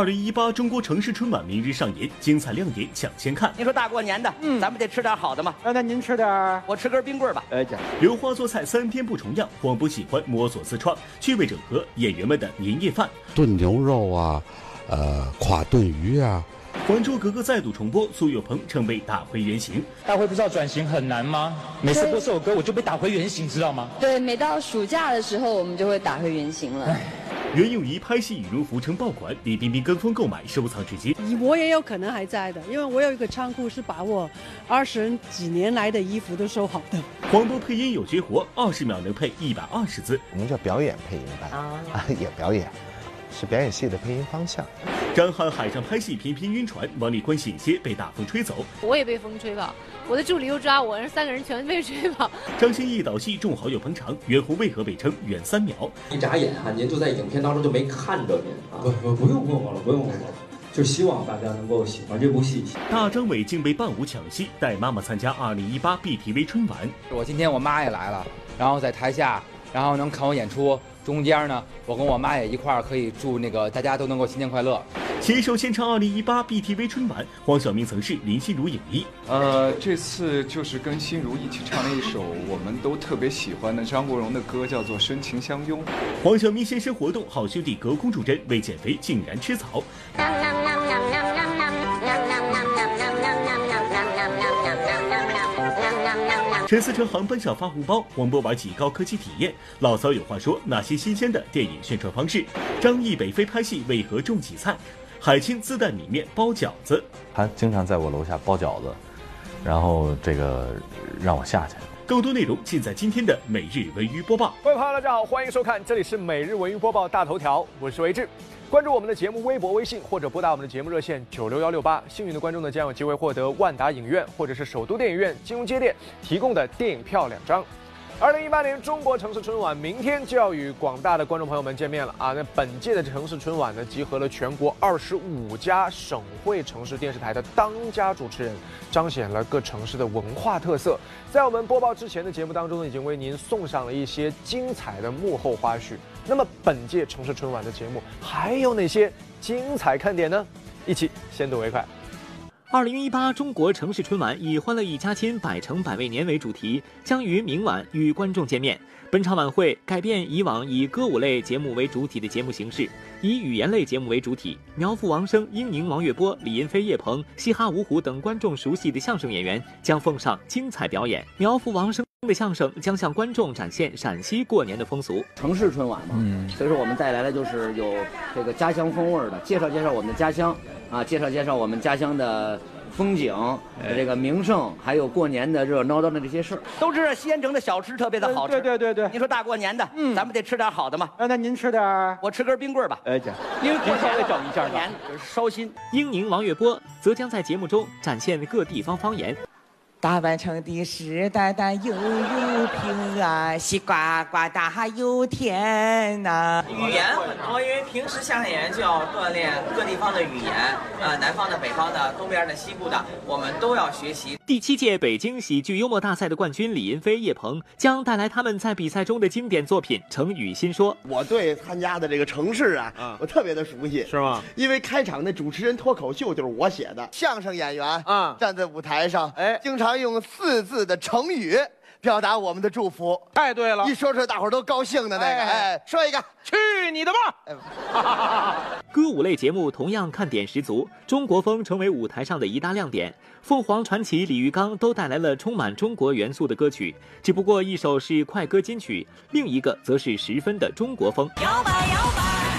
二零一八中国城市春晚明日上演，精彩亮点抢先看。您说大过年的，嗯，咱们得吃点好的嘛。那您吃点我吃根冰棍吧。哎，这留花做菜三天不重样，广播喜欢摸索自创，趣味整合演员们的年夜饭。炖牛肉啊，呃，垮炖鱼啊。《还珠格格》再度重播，苏有朋称被打回原形。大辉不知道转型很难吗？每次播这首歌我就被打回原形，知道吗？对，每到暑假的时候，我们就会打回原形了。袁咏仪拍戏羽绒服成爆款，李冰冰跟风购买收藏至今。我也有可能还在的，因为我有一个仓库是把我二十几年来的衣服都收好的。黄渤配音有绝活，二十秒能配一百二十字。我们叫表演配音班啊，也表演，是表演系的配音方向。张翰海上拍戏频频晕船，王丽坤险些被大风吹走。我也被风吹跑，我的助理又抓我，三个人全被吹跑。张歆艺导戏众好友捧场，袁弘为何被称远三秒？一眨眼啊，您就在影片当中就没看着您啊！不不不用问我了，不用问我了。就希望大家能够喜欢这部戏。大张伟竟被伴舞抢戏，带妈妈参加2018 BTV 春晚。我今天我妈也来了，然后在台下，然后能看我演出。中间呢，我跟我妈也一块儿可以祝那个大家都能够新年快乐。携手献唱2018 BTV 春晚，黄晓明曾是林心如影迷。呃，这次就是跟心如一起唱了一首我们都特别喜欢的张国荣的歌，叫做《深情相拥》。黄晓明现身活动，好兄弟隔空助阵，为减肥竟然吃草。陈思诚航班上发红包，黄渤玩起高科技体验。老曹有话说：哪些新鲜的电影宣传方式？张译北非拍戏为何种起菜？海清自带米面包饺子，他经常在我楼下包饺子，然后这个让我下去。更多内容尽在今天的每日文娱播报。各位朋友，大家好，欢迎收看，这里是每日文娱播报大头条，我是维志。关注我们的节目微博、微信，或者拨打我们的节目热线九六幺六八。幸运的观众呢，将有机会获得万达影院或者是首都电影院金融街店提供的电影票两张。二零一八年中国城市春晚明天就要与广大的观众朋友们见面了啊！那本届的城市春晚呢，集合了全国二十五家省会城市电视台的当家主持人，彰显了各城市的文化特色。在我们播报之前的节目当中呢，已经为您送上了一些精彩的幕后花絮。那么本届城市春晚的节目还有哪些精彩看点呢？一起先睹为快。二零一八中国城市春晚以“欢乐一家亲，百城百味年”为主题，将于明晚与观众见面。本场晚会改变以往以歌舞类节目为主体的节目形式，以语言类节目为主体。苗阜、王声、英宁、王玥波、李云飞、叶鹏、嘻哈五虎等观众熟悉的相声演员将奉上精彩表演。苗阜、王声的相声将向观众展现陕西过年的风俗。城市春晚嘛，嗯，所以说我们带来的就是有这个家乡风味的，介绍介绍我们的家乡啊，介绍介绍我们家乡的。风景，这个名胜，还有过年的热闹闹的这些事儿，都知道西安城的小吃特别的好吃。对对对对，您说大过年的，嗯，咱们得吃点好的嘛。那您吃点，我吃根冰棍吧。哎，姐，因为过稍微整一下年烧心。英宁、王月波则将在节目中展现各地方方言。大半城的是淡淡悠悠平安，西瓜瓜大又甜呐。语言很多，因为平时相声演员就要锻炼各地方的语言，呃，南方的、北方的、东边的、西部的，我们都要学习。第七届北京喜剧幽默大赛的冠军李云飞、叶鹏将带来他们在比赛中的经典作品《成语新说》。我对参加的这个城市啊，嗯、我特别的熟悉，是吗？因为开场那主持人脱口秀就是我写的，相声演员啊，站在舞台上，哎，经常用四字的成语。表达我们的祝福，太对了！一说出来，大伙儿都高兴的那个，哎，哎说一个，去你的吧！歌舞类节目同样看点十足，中国风成为舞台上的一大亮点。凤凰传奇、李玉刚都带来了充满中国元素的歌曲，只不过一首是快歌金曲，另一个则是十分的中国风。摇摆摇摆，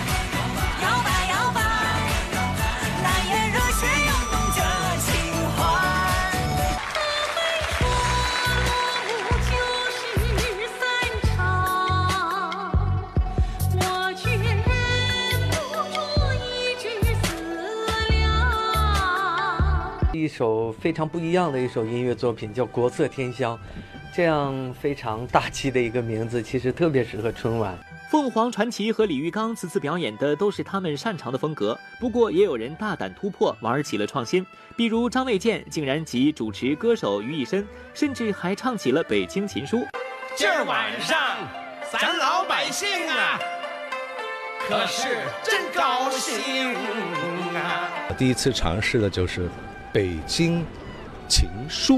一首非常不一样的一首音乐作品，叫《国色天香》，这样非常大气的一个名字，其实特别适合春晚。凤凰传奇和李玉刚此次表演的都是他们擅长的风格，不过也有人大胆突破，玩起了创新。比如张卫健竟然集主持、歌手于一身，甚至还唱起了《北京琴书》。今儿晚上，咱老百姓啊，可是真高兴啊！第一次尝试的就是《北京情书》，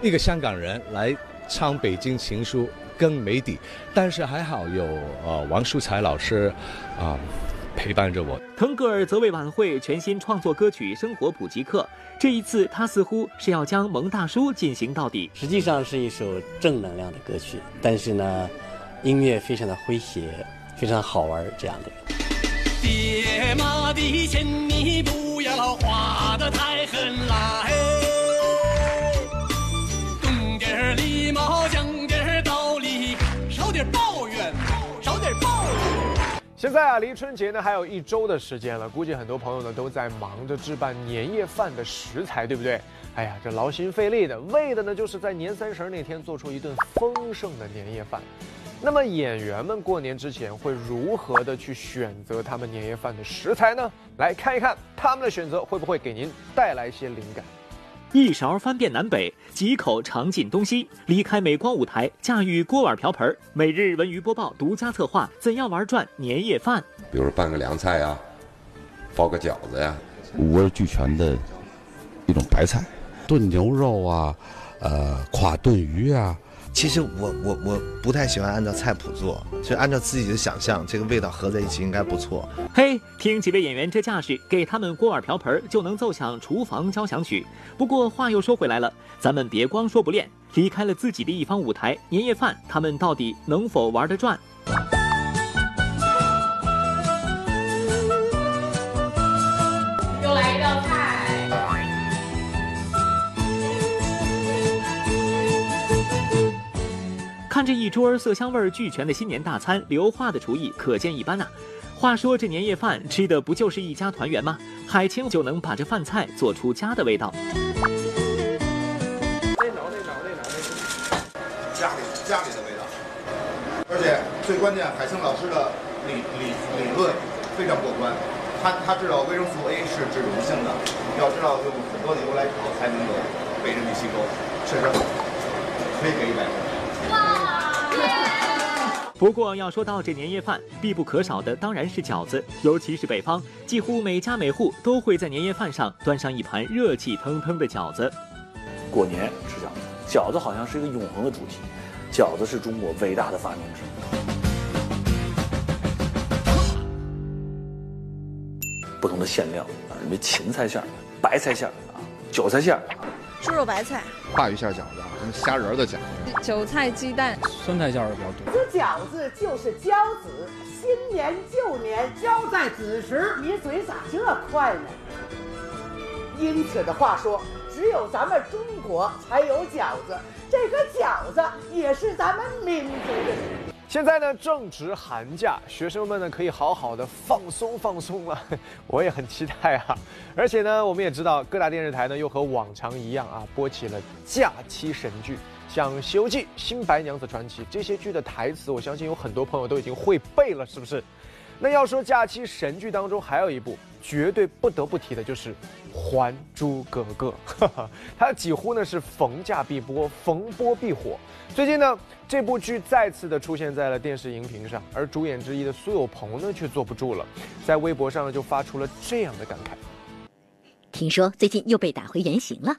一个香港人来唱《北京情书》更没底，但是还好有呃王淑才老师啊、陪伴着我。腾格尔则为晚会全新创作歌曲《生活普及课》，这一次他似乎是要将蒙大叔进行到底。实际上是一首正能量的歌曲，但是呢，音乐非常的诙谐，非常好玩，这样的。爹妈的钱你不要花的太狠啦，嘿，懂点儿礼貌，讲点儿道理，少点抱怨，少点抱怨。现在啊，离春节呢还有一周的时间了，估计很多朋友呢都在忙着置办年夜饭的食材，对不对？哎呀，这劳心费力的，为的呢就是在年三十那天做出一顿丰盛的年夜饭。那么演员们过年之前会如何的去选择他们年夜饭的食材呢？来看一看他们的选择会不会给您带来一些灵感。一勺翻遍南北，几口尝尽东西。离开美光舞台，驾驭锅碗瓢盆。每日文娱播报独家策划：怎样玩转年夜饭？比如拌个凉菜呀、包个饺子呀，五味俱全的一种白菜，炖牛肉啊，呃，垮炖鱼啊。其实我我我不太喜欢按照菜谱做，就按照自己的想象，这个味道合在一起应该不错。嘿，听几位演员这架势，给他们锅碗瓢盆就能奏响厨房交响曲。不过话又说回来了，咱们别光说不练，离开了自己的一方舞台，年夜饭他们到底能否玩得转？看这一桌色香味俱全的新年大餐，刘化的厨艺可见一斑呐、话说这年夜饭吃的不就是一家团圆吗？海清就能把这饭菜做出家的味道。家里家里的味道。而且最关键，海清老师的理理理论非常过关，他他知道维生素 A 是脂溶性的，要知道用很多的油来炒才能够被人体吸收，确实好，可以给一百分。不过要说到这年夜饭，必不可少的当然是饺子，尤其是北方，几乎每家每户都会在年夜饭上端上一盘热气腾腾的饺子。过年吃饺子，饺子好像是一个永恒的主题，饺子是中国伟大的发明之一。不同的馅料啊，什么芹菜馅儿、白菜馅儿啊、韭菜馅儿，猪肉白菜、鲅鱼馅饺子，什么虾仁的饺子，韭菜鸡蛋、酸菜馅的比较多。这饺子就是交子，新年旧年交在子时，你嘴咋这快呢？因此的话说，只有咱们中国才有饺子，这个饺子也是咱们民族的食物。现在呢正值寒假，学生们呢可以好好的放松放松了，我也很期待啊！而且呢，我们也知道各大电视台呢又和往常一样啊，播起了假期神剧，像《西游记》《新白娘子传奇》这些剧的台词，我相信有很多朋友都已经会背了，是不是？那要说假期神剧当中还有一部绝对不得不提的就是《还珠格格》，它几乎呢是逢假必播，逢播必火。最近呢，这部剧再次的出现在了电视荧屏上，而主演之一的苏有朋呢却坐不住了，在微博上呢就发出了这样的感慨。听说最近又被打回原形了。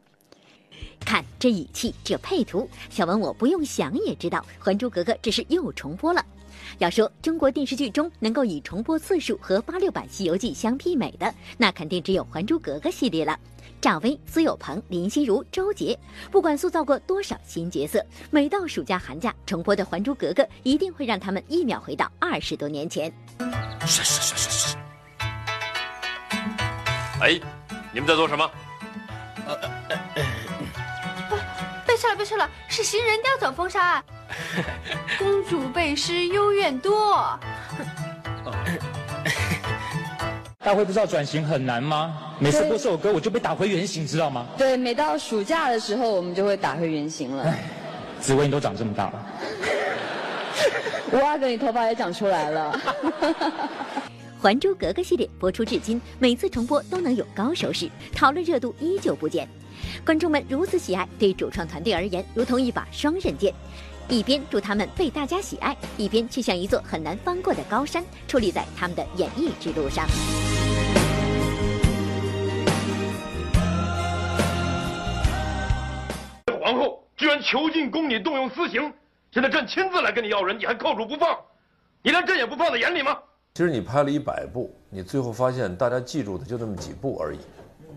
看这语气，这配图，小文我不用想也知道，《还珠格格》这是又重播了。要说中国电视剧中能够以重播次数和八六版《西游记》相媲美的，那肯定只有《还珠格格》系列了。赵薇、苏有朋、林心如、周杰，不管塑造过多少新角色，每到暑假寒假重播的《还珠格格》，一定会让他们一秒回到二十多年前。是是是是是。哎，你们在做什么？被撤了，被撤了，是行人调转风沙。公主背诗幽怨多。大会不知道转型很难吗？每次播这首歌我就被打回原形，知道吗？对，每到暑假的时候，我们就会打回原形了。紫薇你都长这么大了，五阿哥，你头发也长出来了。《还珠格格》系列播出至今，每次重播都能有高收视，讨论热度依旧不减。观众们如此喜爱，对主创团队而言，如同一把双刃剑。一边祝他们被大家喜爱，一边却像一座很难翻过的高山，矗立在他们的演艺之路上。然囚禁宫女，动用私刑，现在朕亲自来跟你要人，你还扣住不放，你连朕也不放在眼里吗？其实你拍了一百部，你最后发现大家记住的就那么几部而已，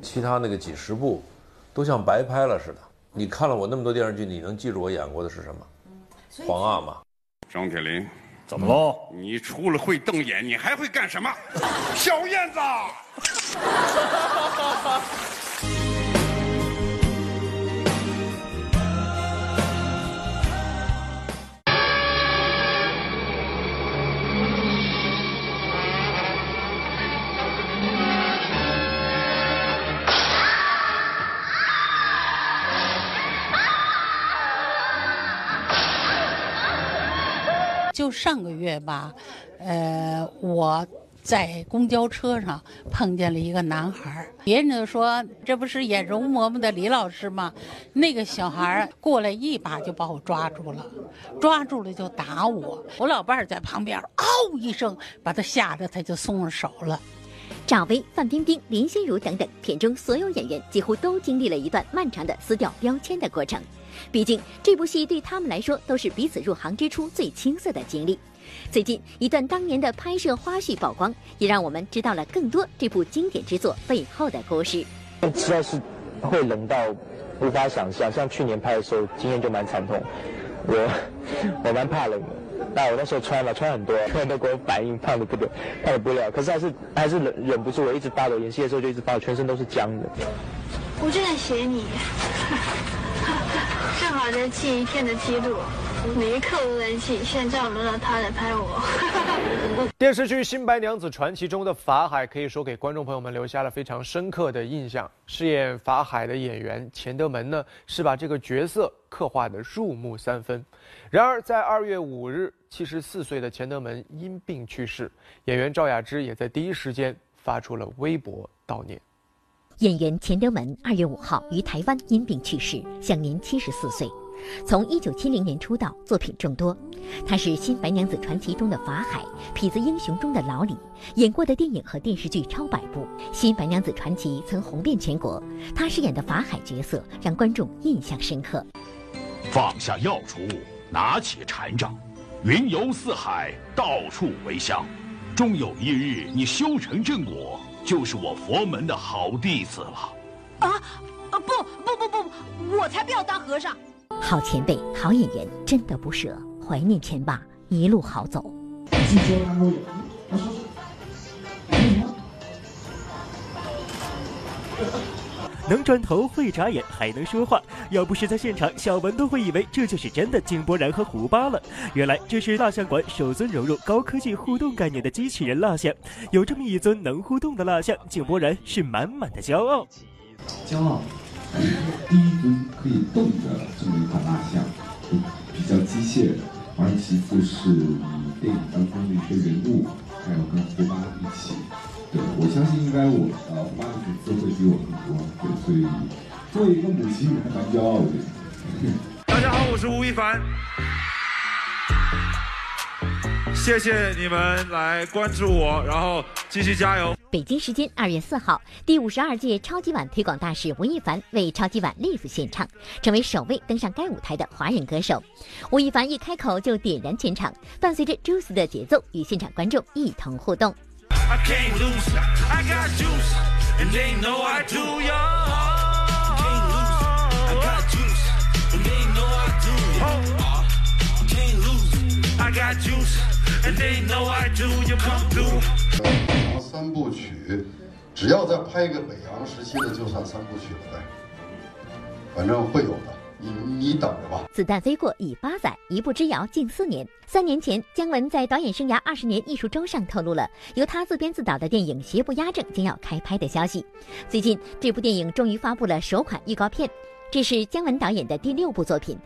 其他那个几十部，都像白拍了似的。你看了我那么多电视剧，你能记住我演过的是什么？皇阿玛。张铁林，怎么喽？你除了会瞪眼，你还会干什么？小燕子。就上个月吧，呃，我在公交车上碰见了一个男孩儿，别人就说这不是演容嬷嬷的李老师吗？那个小孩儿过来一把就把我抓住了，抓住了就打我，我老伴儿在旁边嗷一声，把他吓得他就松了手了。赵薇、范冰冰、林心如等等，片中所有演员几乎都经历了一段漫长的撕掉标签的过程。毕竟这部戏对他们来说都是彼此入行之初最青涩的经历。最近一段当年的拍摄花絮曝光，也让我们知道了更多这部经典之作背后的故事。实在是会冷到无法想象，像去年拍的时候，经验就蛮惨痛，我我蛮怕冷的。那我那时候穿了，穿很多，穿都给我反应胖的不得，胖的不了。可是还是还是忍忍不住，我一直发抖。演戏的时候就一直发抖，全身都是僵的。我就在写你，正好在记一天的记录，每一刻我都在记。现在轮到他来拍我。电视剧《新白娘子传奇》中的法海，可以说给观众朋友们留下了非常深刻的印象。饰演法海的演员钱德门呢，是把这个角色刻画的入木三分。然而，在二月五日，七十四岁的钱德门因病去世，演员赵雅芝也在第一时间发出了微博悼念。演员钱德门二月五号于台湾因病去世，享年七十四岁。从一九七零年出道，作品众多。他是《新白娘子传奇》中的法海，《痞子英雄》中的老李，演过的电影和电视剧超百部，《新白娘子传奇》曾红遍全国。他饰演的法海角色让观众印象深刻。放下药锄，拿起禅杖，云游四海，到处为香。终有一日，你修成正果，就是我佛门的好弟子了。啊啊不不不不不，我才不要当和尚。好前辈，好演员，真的不舍，怀念前爸，一路好走。能转头，会眨眼，还能说话。要不是在现场，小文都会以为这就是真的井柏然和胡巴了。原来这是蜡像馆首尊融入高科技互动概念的机器人蜡像。有这么一尊能互动的蜡像，井柏然是满满的骄傲。骄傲。第一尊可以动的这么一款蜡像，比较机械的。而其次是以电影当中的一些人物，还有跟胡巴一起。对我相信应该我呃胡巴的粉丝会比我更多，对，所以作为一个母亲还蛮骄傲的。大家好，我是吴亦凡。谢谢你们来关注我，然后继续加油。北京时间二月四号，第五十二届超级碗推广大使吴亦凡为超级碗 Live 献唱，成为首位登上该舞台的华人歌手。吴亦凡一开口就点燃全场，伴随着 Juice 的节奏，与现场观众一同互动。然后三部曲，只要再拍一个北洋时期的，就算三部曲了呗。反正会有的，你你等着吧。子弹飞过已八载，一步之遥近四年。三年前，姜文在导演生涯二十年艺术周上透露了由他自编自导的电影《邪不压正》将要开拍的消息。最近，这部电影终于发布了首款预告片，这是姜文导演的第六部作品。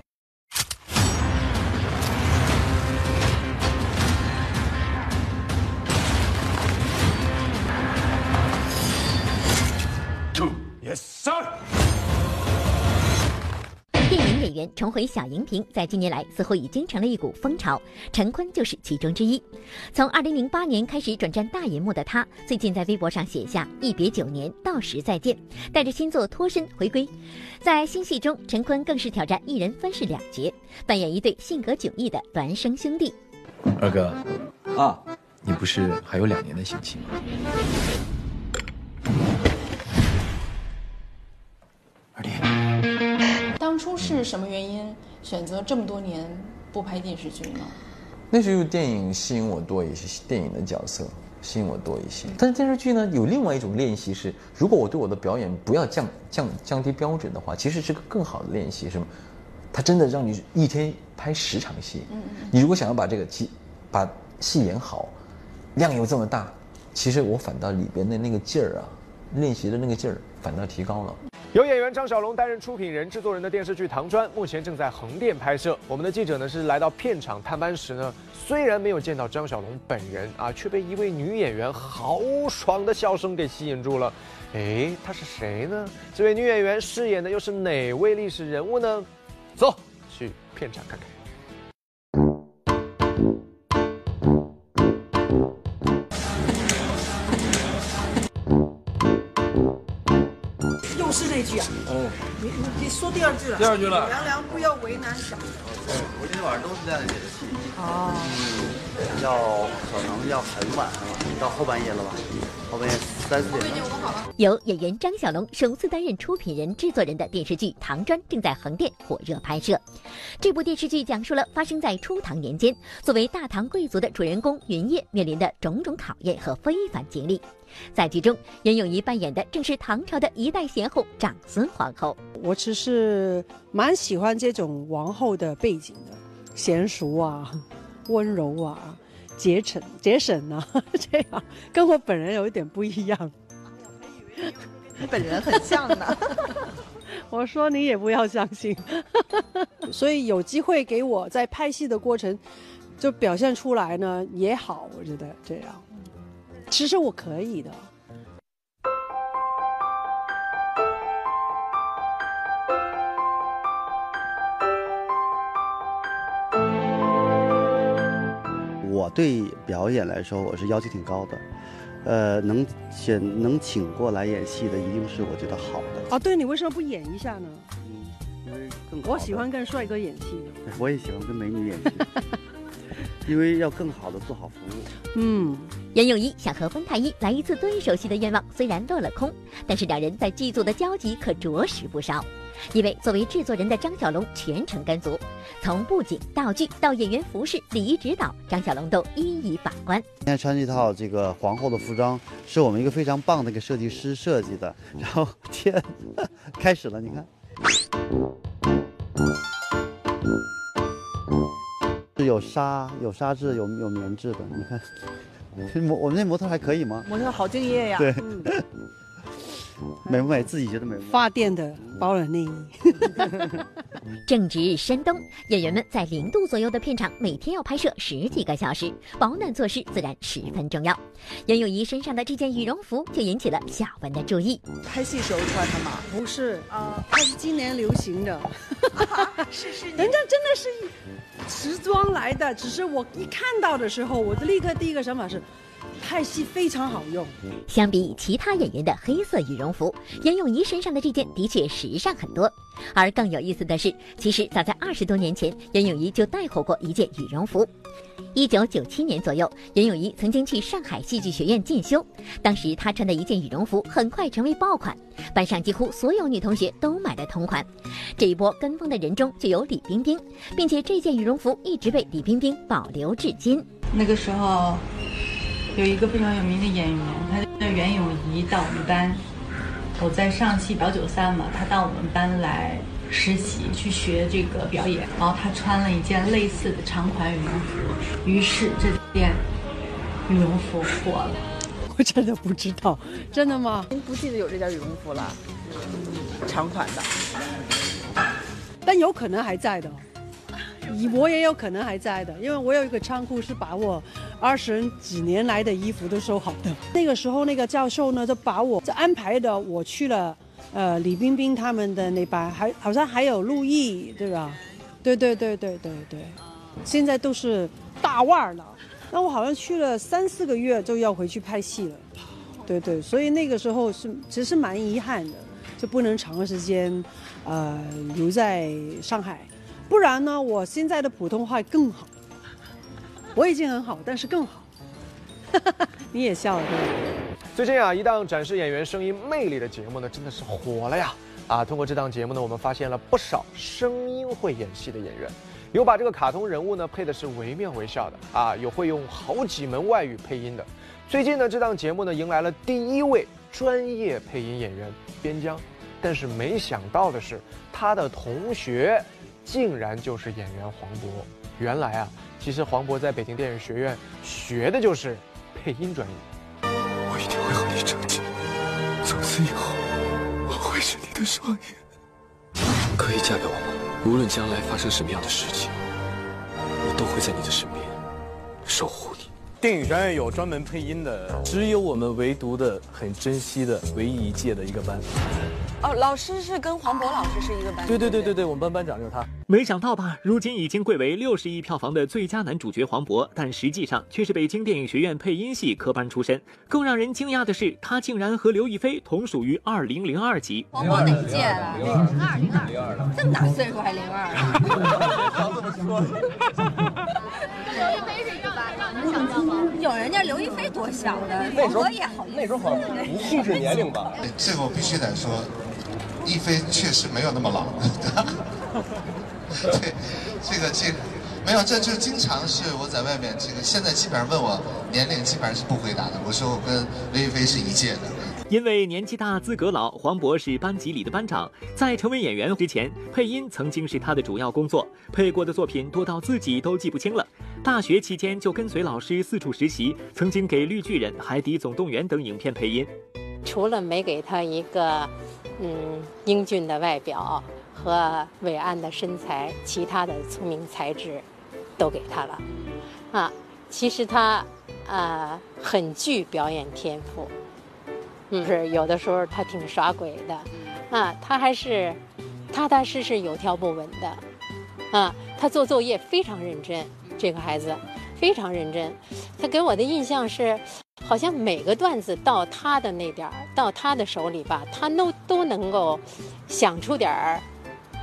电影演员员重回小荧屏，在近年来似乎已经成了一股风潮，陈坤就是其中之一。从2008年开始转战大银幕的他，最近在微博上写下“一别九年，到时再见”，带着新作脱身回归。在新戏中，陈坤更是挑战一人分饰两角，扮演一对性格迥异的孪生兄弟。二哥，啊，你不是还有两年的刑期吗？当初是什么原因选择这么多年不拍电视剧呢？那时候电影吸引我多一些，电影的角色吸引我多一些。但是电视剧呢，有另外一种练习是，如果我对我的表演不要降降降低标准的话，其实是个更好的练习。什么？它真的让你一天拍十场戏。嗯嗯。你如果想要把这个戏把戏演好，量又这么大，其实我反倒里边的那个劲儿啊，练习的那个劲儿反倒提高了。由演员张小龙担任出品人、制作人的电视剧《唐砖》，目前正在横店拍摄。我们的记者呢是来到片场探班时呢，虽然没有见到张小龙本人啊，却被一位女演员豪爽的笑声给吸引住了。哎，她是谁呢？这位女演员饰演的又是哪位历史人物呢？走去片场看看。是那句啊！哦，你你你说第二句了。第二句了凉凉不要为难小。我今天晚上都是这样写的戏。哦。嗯，要可能要很晚了，到后半夜了吧？后半夜三四点。由演员张小龙首次担任出品人、制作人的电视剧《唐砖》正在横店火热拍摄。这部电视剧讲述了发生在初唐年间，作为大唐贵族的主人公云烨面临的种种考验和非凡经历。在剧中，袁咏仪扮演的正是唐朝的一代贤后长孙皇后。我其实蛮喜欢这种王后的背景的，娴熟啊，温柔啊，节省节省啊，这样跟我本人有一点不一样。哎、我还以为你本人很像呢。我说你也不要相信。所以有机会给我在拍戏的过程就表现出来呢也好，我觉得这样。其实我可以的。我对表演来说，我是要求挺高的，呃，能选能请过来演戏的，一定是我觉得好的。啊，对你为什么不演一下呢？因为更我喜欢跟帅哥演戏。我也喜欢跟美女演戏，因为要更好的做好服务。嗯，袁咏仪想和温太医来一次对手戏的愿望虽然落了空，但是两人在剧组的交集可着实不少。因为作为制作人的张小龙全程跟足，从布景、道具到演员服饰、礼仪指导，张小龙都一一把关。今天穿这套这个皇后的服装，是我们一个非常棒的一个设计师设计的。然后天，开始了，你看，是有纱、有纱质、有有棉质的。你看，这模我们那模特还可以吗？模特好敬业呀。对。嗯美不美？自己觉得美不美？发电的保暖内衣。正值深冬，演员们在零度左右的片场，每天要拍摄十几个小时，保暖措施自然十分重要。袁咏仪身上的这件羽绒服就引起了小文的注意。拍戏时候穿的吗？不是啊，它是今年流行的。是是，人家真的是时装来的，只是我一看到的时候，我就立刻第一个想法是。拍戏非常好用。相比其他演员的黑色羽绒服，袁咏仪身上的这件的确时尚很多。而更有意思的是，其实早在二十多年前，袁咏仪就带火过一件羽绒服。一九九七年左右，袁咏仪曾经去上海戏剧学院进修，当时她穿的一件羽绒服很快成为爆款，班上几乎所有女同学都买了同款。这一波跟风的人中就有李冰冰，并且这件羽绒服一直被李冰冰保留至今。那个时候。有一个非常有名的演员，他叫袁咏仪，到我们班。我在上戏表九三嘛，他到我们班来实习，去学这个表演。然后他穿了一件类似的长款羽绒服，于是这件羽绒服火了。我真的不知道，真的吗？您不记得有这件羽绒服了？长款的，但有可能还在的。我也有可能还在的，因为我有一个仓库是把我二十几年来的衣服都收好的。那个时候，那个教授呢，就把我就安排的，我去了呃，李冰冰他们的那班，还好像还有陆毅，对吧？对对对对对对，现在都是大腕儿了。那我好像去了三四个月就要回去拍戏了，对对，所以那个时候是其实蛮遗憾的，就不能长时间呃留在上海，不然呢，我现在的普通话更好。我已经很好，但是更好。你也笑了，对吧？最近啊，一档展示演员声音魅力的节目呢，真的是火了呀！啊，通过这档节目呢，我们发现了不少声音会演戏的演员，有把这个卡通人物呢配的是惟妙惟肖的啊，有会用好几门外语配音的。最近呢，这档节目呢迎来了第一位专业配音演员边疆，但是没想到的是，他的同学竟然就是演员黄渤。原来啊，其实黄渤在北京电影学院学的就是配音专业。我一定会和你成亲，从此以后，我会是你的双眼。可以嫁给我吗？无论将来发生什么样的事情，我都会在你的身边守护你。电影学院有专门配音的，只有我们唯独的、很珍惜的唯一一届的一个班。哦，老师是跟黄渤老师是一个班。对对对对对，我们班班长就是他。没想到吧？如今已经贵为六十亿票房的最佳男主角黄渤，但实际上却是北京电影学院配音系科班出身。更让人惊讶的是，他竟然和刘亦菲同属于二零零二级。黄渤哪一届了？零二零二零二这么大岁数还零二？刘亦菲是一个班，能想象吗？有人家刘亦菲多小的，那时候也好，那时候好像不控制年龄吧？这个我必须得说，亦菲确实没有那么老。对，这个这个没有，这就经常是我在外面这个现在基本上问我年龄，基本上是不回答的。我说我跟刘亦菲是一届的。因为年纪大资格老，黄渤是班级里的班长。在成为演员之前，配音曾经是他的主要工作，配过的作品多到自己都记不清了。大学期间就跟随老师四处实习，曾经给《绿巨人》《海底总动员》等影片配音。除了没给他一个嗯英俊的外表和伟岸的身材，其他的聪明才智都给他了。啊，其实他啊很具表演天赋。嗯，是有的时候他挺耍鬼的，啊，他还是踏踏实实、有条不紊的，啊，他做作业非常认真，这个孩子非常认真。他给我的印象是，好像每个段子到他的那点儿，到他的手里吧，他都都能够想出点儿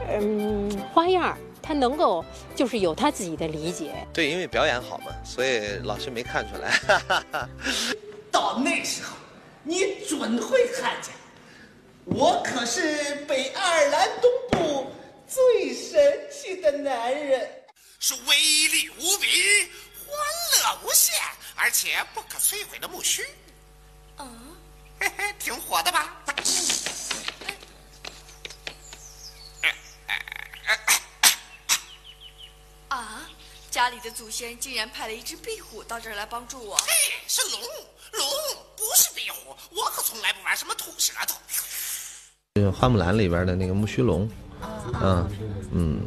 嗯花样他能够就是有他自己的理解。对，因为表演好嘛，所以老师没看出来。到那时候。你准会看见，我可是北爱尔兰东部最神奇的男人，是威力无比、欢乐无限，而且不可摧毁的木须。嗯，嘿嘿，挺火的吧？啊，家里的祖先竟然派了一只壁虎到这儿来帮助我。嘿，是龙，龙。不是壁虎，我可从来不玩什么吐舌头。就花木兰里边的那个木须龙，嗯嗯，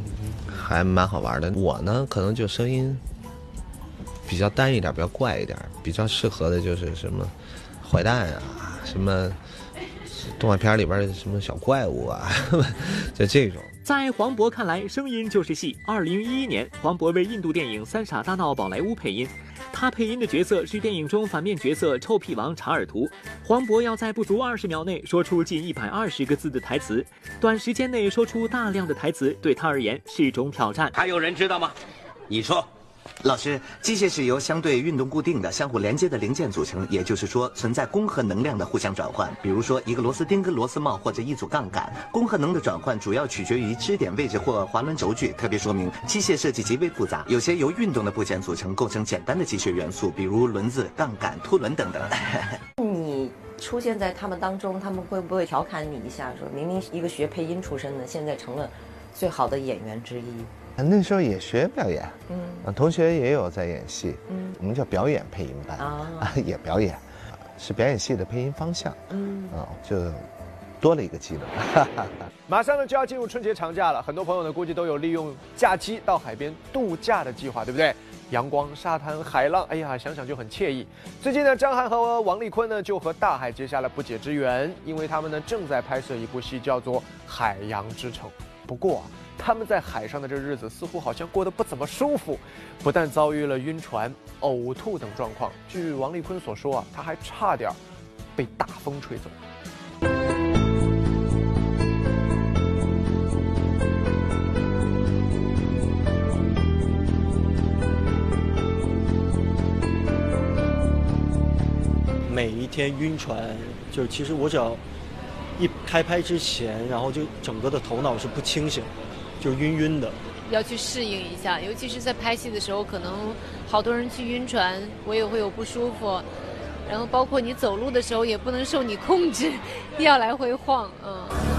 还蛮好玩的。我呢，可能就声音比较单一点，比较怪一点，比较适合的就是什么坏蛋啊，什么动画片里边的什么小怪物啊，就这种。在黄渤看来，声音就是戏。二零一一年，黄渤为印度电影《三傻大闹宝莱坞》配音。他配音的角色是电影中反面角色臭屁王查尔图。黄渤要在不足二十秒内说出近一百二十个字的台词，短时间内说出大量的台词对他而言是一种挑战。还有人知道吗？你说。老师，机械是由相对运动固定的、相互连接的零件组成，也就是说存在功和能量的互相转换。比如说一个螺丝钉跟螺丝帽或者一组杠杆，功和能的转换主要取决于支点位置或滑轮轴距。特别说明机械设计极为复杂，有些由运动的部件组成，构成简单的机械元素，比如轮子、杠杆、凸轮等等。你出现在他们当中，他们会不会调侃你一下，说明明一个学配音出身的，现在成了最好的演员之一？那时候也学表演，嗯，同学也有在演戏，嗯，我们叫表演配音班啊，也表演，是表演系的配音方向，嗯，啊，就多了一个技能。马上呢就要进入春节长假了，很多朋友呢估计都有利用假期到海边度假的计划，对不对？阳光、沙滩、海浪，哎呀，想想就很惬意。最近呢，张翰和王丽坤呢就和大海结下了不解之缘，因为他们呢正在拍摄一部戏，叫做《海洋之城》。不过啊，他们在海上的这日子似乎好像过得不怎么舒服，不但遭遇了晕船、呕吐等状况，据王丽坤所说啊，他还差点被大风吹走。每一天晕船，就是其实我只要一开拍之前，然后就整个的头脑是不清醒，就晕晕的。要去适应一下，尤其是在拍戏的时候，可能好多人去晕船，我也会有不舒服。然后包括你走路的时候也不能受你控制，要来回晃，嗯。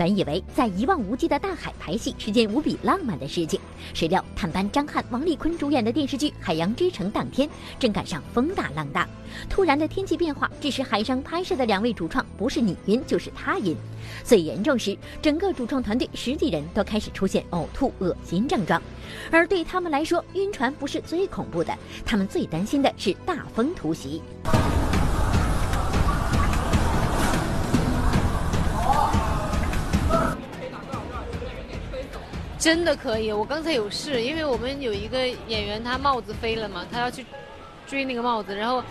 本以为在一望无际的大海拍戏是件无比浪漫的事情，谁料探班张翰、王丽坤主演的电视剧《海洋之城》当天正赶上风大浪大，突然的天气变化致使海上拍摄的两位主创不是你晕就是他晕，最严重时，整个主创团队十几人都开始出现呕吐、恶心症状。而对他们来说，晕船不是最恐怖的，他们最担心的是大风突袭。真的可以，我刚才有事，因为我们有一个演员，他帽子飞了嘛，他要去追那个帽子，然后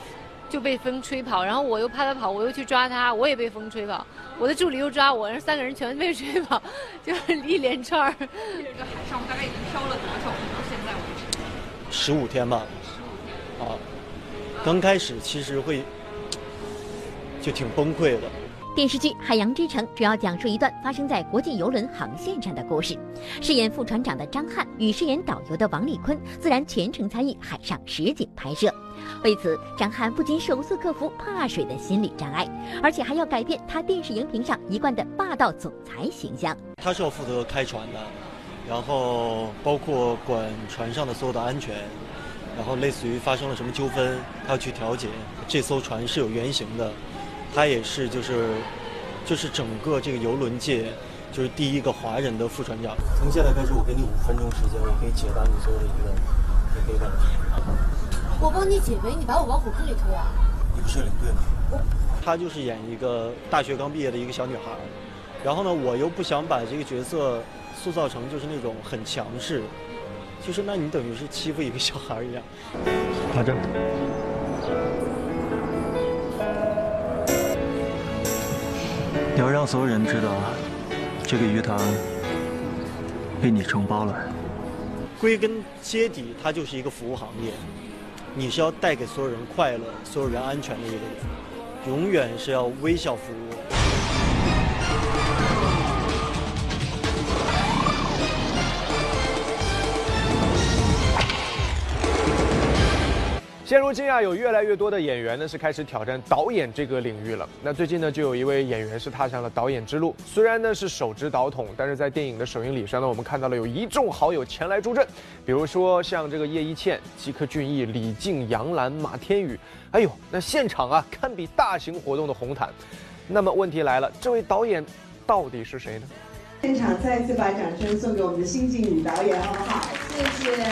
就被风吹跑，然后我又怕他跑，我又去抓他，我也被风吹跑，我的助理又抓我，然后三个人全被吹跑，就是一连串儿。这个海上大概已经漂了多少？到现在为止？十五天吧。十五天啊，刚开始其实会就挺崩溃的。电视剧《海洋之城》主要讲述一段发生在国际游轮航线上的故事。饰演副船长的张翰与饰演导游的王丽坤自然全程参与海上实景拍摄。为此，张翰不仅首次克服怕水的心理障碍，而且还要改变他电视荧屏上一贯的霸道总裁形象。他是要负责开船的，然后包括管船上的所有的安全，然后类似于发生了什么纠纷，他要去调解。这艘船是有原型的。他也是，就是，就是整个这个游轮界，就是第一个华人的副船长。从现在开始，我给你五分钟时间，我可以解答你所有的疑问，你可以问。我帮你解围，你把我往火坑里推啊？你不是领队吗？他就是演一个大学刚毕业的一个小女孩，然后呢，我又不想把这个角色塑造成就是那种很强势，就是那你等于是欺负一个小孩一样。拿着。你要让所有人知道，这个鱼塘被你承包了。归根结底，它就是一个服务行业。你是要带给所有人快乐、所有人安全的一个人，永远是要微笑服务。现如今啊，有越来越多的演员呢是开始挑战导演这个领域了。那最近呢，就有一位演员是踏上了导演之路。虽然呢是手执导筒，但是在电影的首映礼上呢，我们看到了有一众好友前来助阵，比如说像这个叶一茜、吉克隽逸、李静、杨澜、马天宇。哎呦，那现场啊，堪比大型活动的红毯。那么问题来了，这位导演到底是谁呢？现场再次把掌声送给我们的新晋女导演，好不好？谢谢。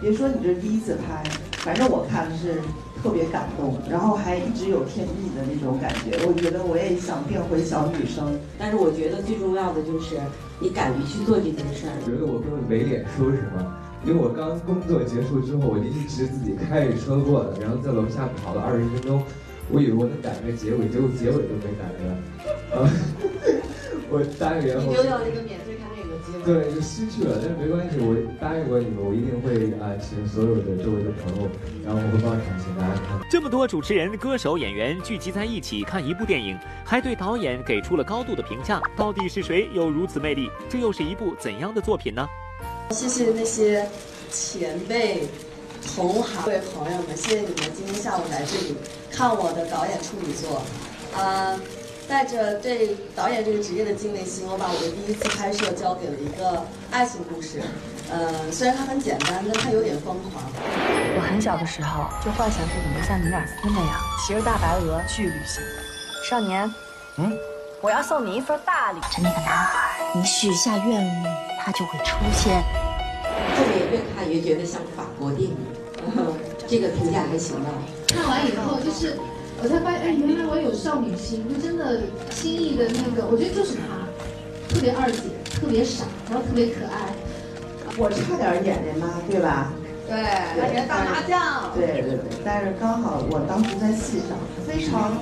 别说你这是第一次拍。反正我看是特别感动，然后还一直有天意的那种感觉。我觉得我也想变回小女生，但是我觉得最重要的就是你敢于去做这件事儿。觉得我根本没脸说什么，因为我刚工作结束之后，我一直自己开着车过的，然后在楼下跑了二十分钟，我以为我能赶个结尾，结果结尾都没赶上。啊，我答应然后。你丢掉一个免费。对，就失去了，但是没关系，我答应过你们，我一定会啊，请所有的周围的朋友，然后我会帮场请大家看。这么多主持人、歌手、演员聚集在一起看一部电影，还对导演给出了高度的评价，到底是谁有如此魅力？这又是一部怎样的作品呢？谢谢那些前辈、同行、各位朋友们，谢谢你们今天下午来这里看我的导演处女作，啊。带着对导演这个职业的敬畏心，我把我的第一次拍摄交给了一个爱情故事。呃，虽然它很简单，但它有点疯狂。我很小的时候就幻想自己能像你尔斯那样，骑着大白鹅去旅行。少年，嗯，我要送你一份大礼。是那个男孩，你许下愿望，他就会出现。后面越看越觉得像法国电影，这个评价还行吧？看完以后，就是我才发现，哎，原来我有少女心，就真的心意的那个，我觉得就是她，特别二姐，特别傻，然后特别可爱。我差点演那妈，对吧？对，而且打麻将。对对对，但是刚好我当时在戏上，非常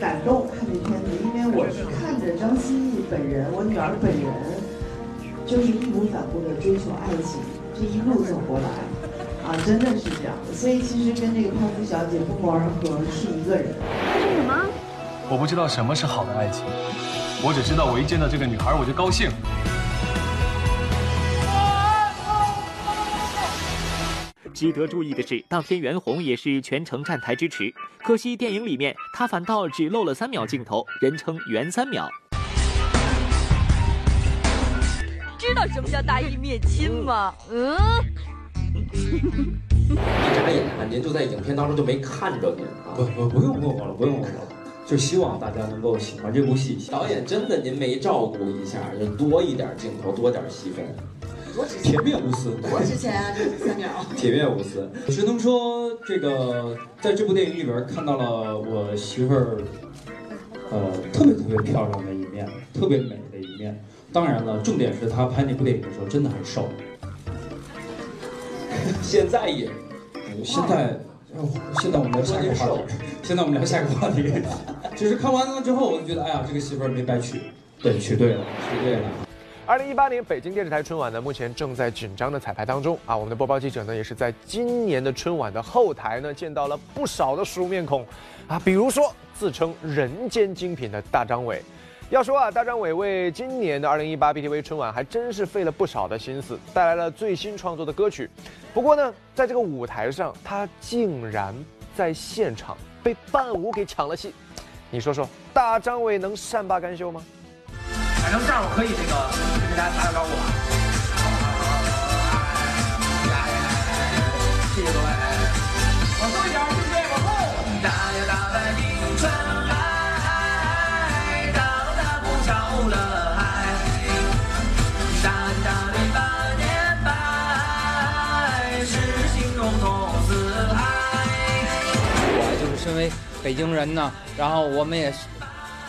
感动看这片子，因为我是看着张歆艺本人，我女儿本人，就是义无反顾的追求爱情，这一路走过来，啊，真的是这样的。所以其实跟这个潘夫小姐不谋而合是一个人。是什么？我不知道什么是好的爱情，我只知道我一见到这个女孩我就高兴。值得注意的是，当天袁弘也是全程站台支持，可惜电影里面他反倒只露了三秒镜头，人称“袁三秒”。知道什么叫大义灭亲吗？嗯。一眨眼啊，您就在影片当中就没看着您啊！不不不用问我了，不用问我了，就希望大家能够喜欢这部戏。导演真的您没照顾一下，就多一点镜头，多点戏份。铁面无私，多值钱啊！这三秒。铁面无私，只能说这个在这部电影里边看到了我媳妇儿，呃，特别特别漂亮的一面，特别美的一面。当然了，重点是她拍那部电影的时候真的很瘦。现在也，现在，现在我们聊下一个话题。现在我们聊下一个话题。就是看完了之后，我就觉得，哎呀，这个媳妇儿没白娶，对，娶对了，娶对了。二零一八年北京电视台春晚呢，目前正在紧张的彩排当中啊。我们的播报记者呢，也是在今年的春晚的后台呢，见到了不少的熟面孔，啊，比如说自称人间精品的大张伟。要说啊，大张伟为今年的二零一八 BTV 春晚还真是费了不少的心思，带来了最新创作的歌曲。不过呢，在这个舞台上，他竟然在现场被伴舞给抢了戏。你说说，大张伟能善罢甘休吗？反正这样我可以这个跟大家打个招呼啊！谢谢各位，北京人呢，然后我们也。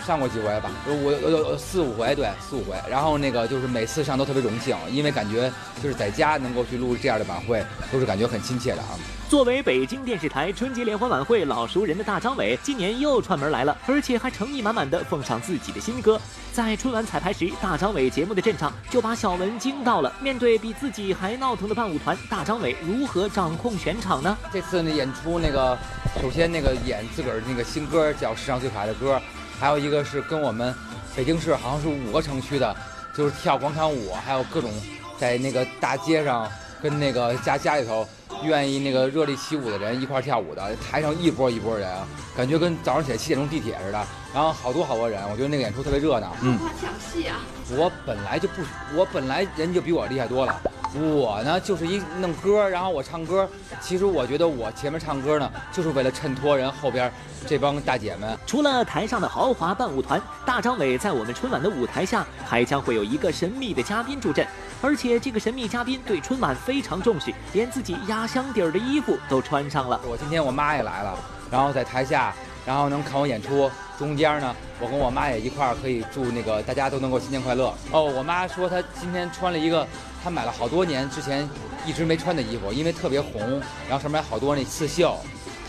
上过几回吧，我有四五回，对，四五回。然后那个就是每次上都特别荣幸，因为感觉就是在家能够去录这样的晚会，都是感觉很亲切的啊。作为北京电视台春节联欢晚会老熟人的大张伟，今年又串门来了，而且还诚意满满的奉上自己的新歌。在春晚彩排时，大张伟节目的阵仗就把小文惊到了。面对比自己还闹腾的伴舞团，大张伟如何掌控全场呢？这次呢演出那个，首先那个演自个儿那个新歌叫《世上最可爱的歌》。还有一个是跟我们北京市好像是五个城区的，就是跳广场舞，还有各种在那个大街上跟那个家家里头愿意那个热力起舞的人一块跳舞的，台上一波一波人，感觉跟早上起来七点钟地铁似的。然后好多好多人，我觉得那个演出特别热闹。嗯，抢戏啊！我本来就不，我本来人就比我厉害多了。我呢就是一弄歌，然后我唱歌。其实我觉得我前面唱歌呢，就是为了衬托人后边这帮大姐们。除了台上的豪华伴舞团，大张伟在我们春晚的舞台下还将会有一个神秘的嘉宾助阵，而且这个神秘嘉宾对春晚非常重视，连自己压箱底儿的衣服都穿上了。我今天我妈也来了，然后在台下，然后能看我演出。中间呢，我跟我妈也一块儿可以祝那个大家都能够新年快乐。哦，我妈说她今天穿了一个。她买了好多年之前一直没穿的衣服，因为特别红，然后上面好多那刺绣，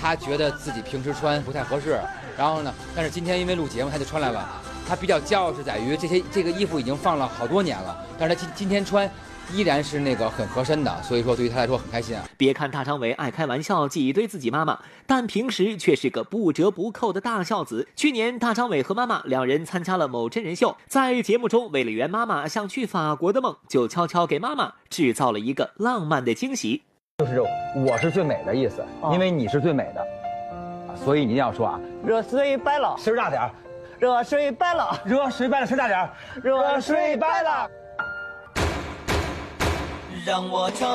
她觉得自己平时穿不太合适。然后呢，但是今天因为录节目，她就穿来了。她比较骄傲是在于这些这个衣服已经放了好多年了，但是她今今天穿。依然是那个很合身的，所以说对于他来说很开心啊。别看大张伟爱开玩笑挤兑自己妈妈，但平时却是个不折不扣的大孝子。去年大张伟和妈妈两人参加了某真人秀，在节目中为了圆妈妈想去法国的梦，就悄悄给妈妈制造了一个浪漫的惊喜。就是我是最美的意思，因为你是最美的，所以你一定要说啊，热水白了，声大点热水白了，热水白了，声大点热水白了。让我成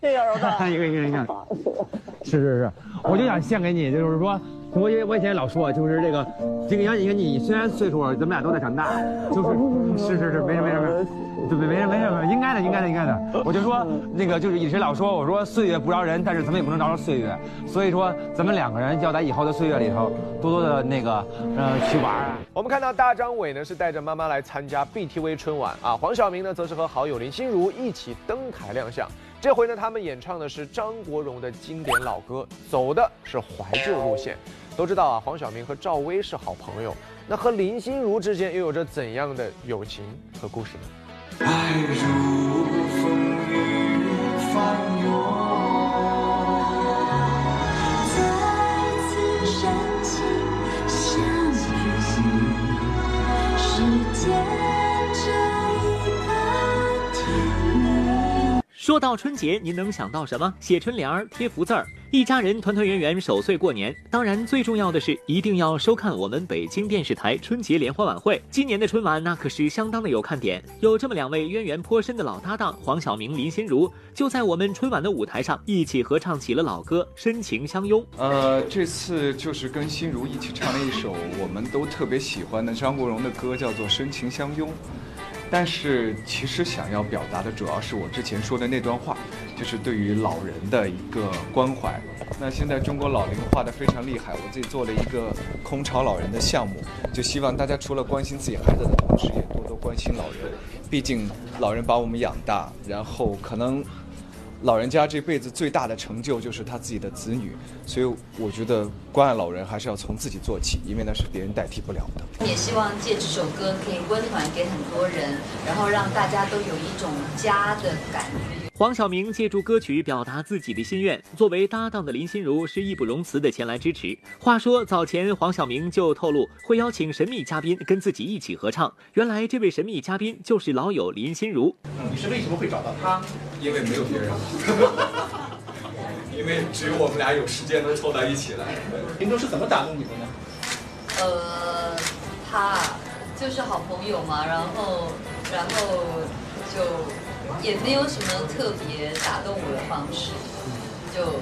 谢谢柔哥，一个一个一个，是是是，我就想献给你，就是说我也我以前老说，就是这个，这个杨姐，你虽然岁数，咱们俩都在长大，就是是是是，没事没事没事，对没事没事没事，应该的应该的应该的。我就说那个就是以前老说，我说岁月不饶人，但是咱们也不能饶了岁月，所以说咱们两个人要在以后的岁月里头多多的那个呃去玩啊。我们看到大张伟呢是带着妈妈来参加 BTV 春晚啊，黄晓明呢则是和好友林心如一起登台亮相。这回呢，他们演唱的是张国荣的经典老歌，走的是怀旧路线。都知道啊，黄晓明和赵薇是好朋友，那和林心如之间又有着怎样的友情和故事呢？爱如风雨翻再说到春节，您能想到什么？写春联儿、贴福字儿，一家人团团圆圆守岁过年。当然，最重要的是一定要收看我们北京电视台春节联欢晚会。今年的春晚那可是相当的有看点，有这么两位渊源颇深的老搭档黄晓明、林心如，就在我们春晚的舞台上一起合唱起了老歌《深情相拥》。呃，这次就是跟心如一起唱了一首我们都特别喜欢的张国荣的歌，叫做《深情相拥》。但是其实想要表达的主要是我之前说的那段话，就是对于老人的一个关怀。那现在中国老龄化的非常厉害，我自己做了一个空巢老人的项目，就希望大家除了关心自己孩子的同时，也多多关心老人。毕竟老人把我们养大，然后可能。老人家这辈子最大的成就就是他自己的子女，所以我觉得关爱老人还是要从自己做起，因为那是别人代替不了的。也希望借这首歌可以温暖给很多人，然后让大家都有一种家的感觉。黄晓明借助歌曲表达自己的心愿，作为搭档的林心如是义不容辞的前来支持。话说早前黄晓明就透露会邀请神秘嘉宾跟自己一起合唱，原来这位神秘嘉宾就是老友林心如。你是为什么会找到他？因为没有别人，因为只有我们俩有时间能凑在一起来。林州是怎么打动你的呢？呃，他就是好朋友嘛，然后然后就。也没有什么特别打动我的方式，就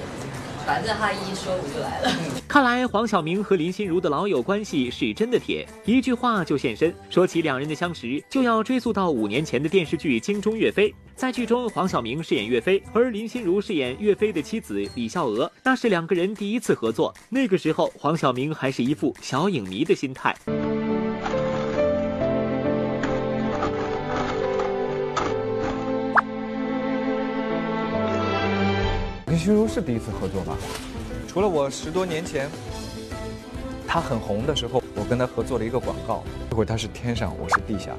反正他一说我就来了。看来黄晓明和林心如的老友关系是真的铁，一句话就现身。说起两人的相识，就要追溯到五年前的电视剧《京中岳飞》。在剧中，黄晓明饰演岳飞，而林心如饰演岳飞的妻子李孝娥。那是两个人第一次合作，那个时候黄晓明还是一副小影迷的心态。林心如是第一次合作吧？除了我十多年前，她很红的时候，我跟她合作了一个广告。这会她是天上，我是地下；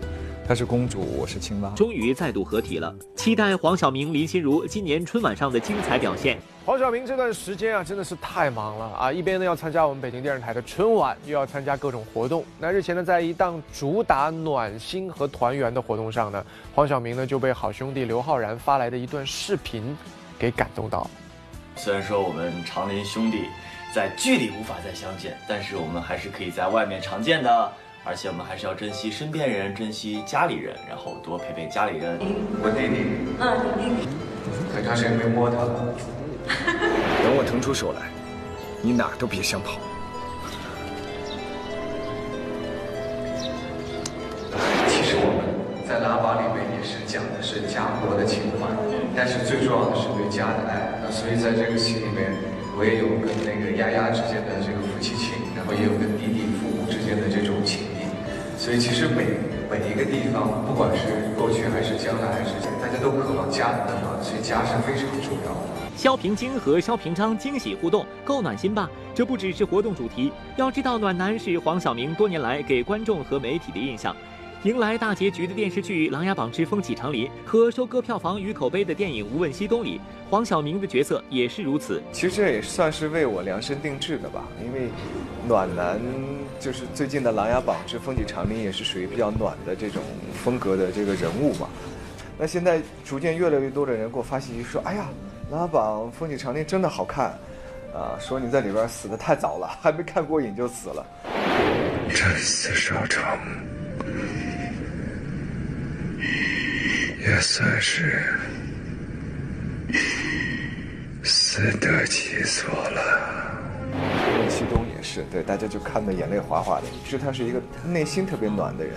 她是公主，我是青蛙。终于再度合体了，期待黄晓明、林心如今年春晚上的精彩表现。黄晓明这段时间啊，真的是太忙了啊！一边呢要参加我们北京电视台的春晚，又要参加各种活动。那日前呢，在一档主打暖心和团圆的活动上呢，黄晓明呢就被好兄弟刘昊然发来的一段视频给感动到。虽然说我们长林兄弟在剧里无法再相见，但是我们还是可以在外面常见的，而且我们还是要珍惜身边人，珍惜家里人，然后多陪陪家里人。我弟弟，嗯，很长时间没摸他了。等我腾出手来，你哪儿都别想跑。其实我们在喇叭里面也是讲的是家国的情怀，但是最重要的是对家的爱。所以在这个戏里面，我也有跟那个丫丫之间的这个夫妻情，然后也有跟弟弟父母之间的这种情谊。所以其实每每一个地方，不管是过去还是将来，还是大家都渴望家人的温暖，所以家是非常重要的。肖平京和肖平昌惊喜互动，够暖心吧？这不只是活动主题，要知道暖男是黄晓明多年来给观众和媒体的印象。迎来大结局的电视剧《琅琊榜之风起长林》和收割票房与口碑的电影《无问西东》里，黄晓明的角色也是如此。其实这也算是为我量身定制的吧，因为暖男就是最近的《琅琊榜之风起长林》也是属于比较暖的这种风格的这个人物嘛。那现在逐渐越来越多的人给我发信息说：“哎呀，《琅琊榜风起长林》真的好看啊！说你在里边死的太早了，还没看过瘾就死了。”战死沙场。也算是死得其所了。也是。对，大家就看得眼泪哗哗的。其实他是一个内心特别暖的人，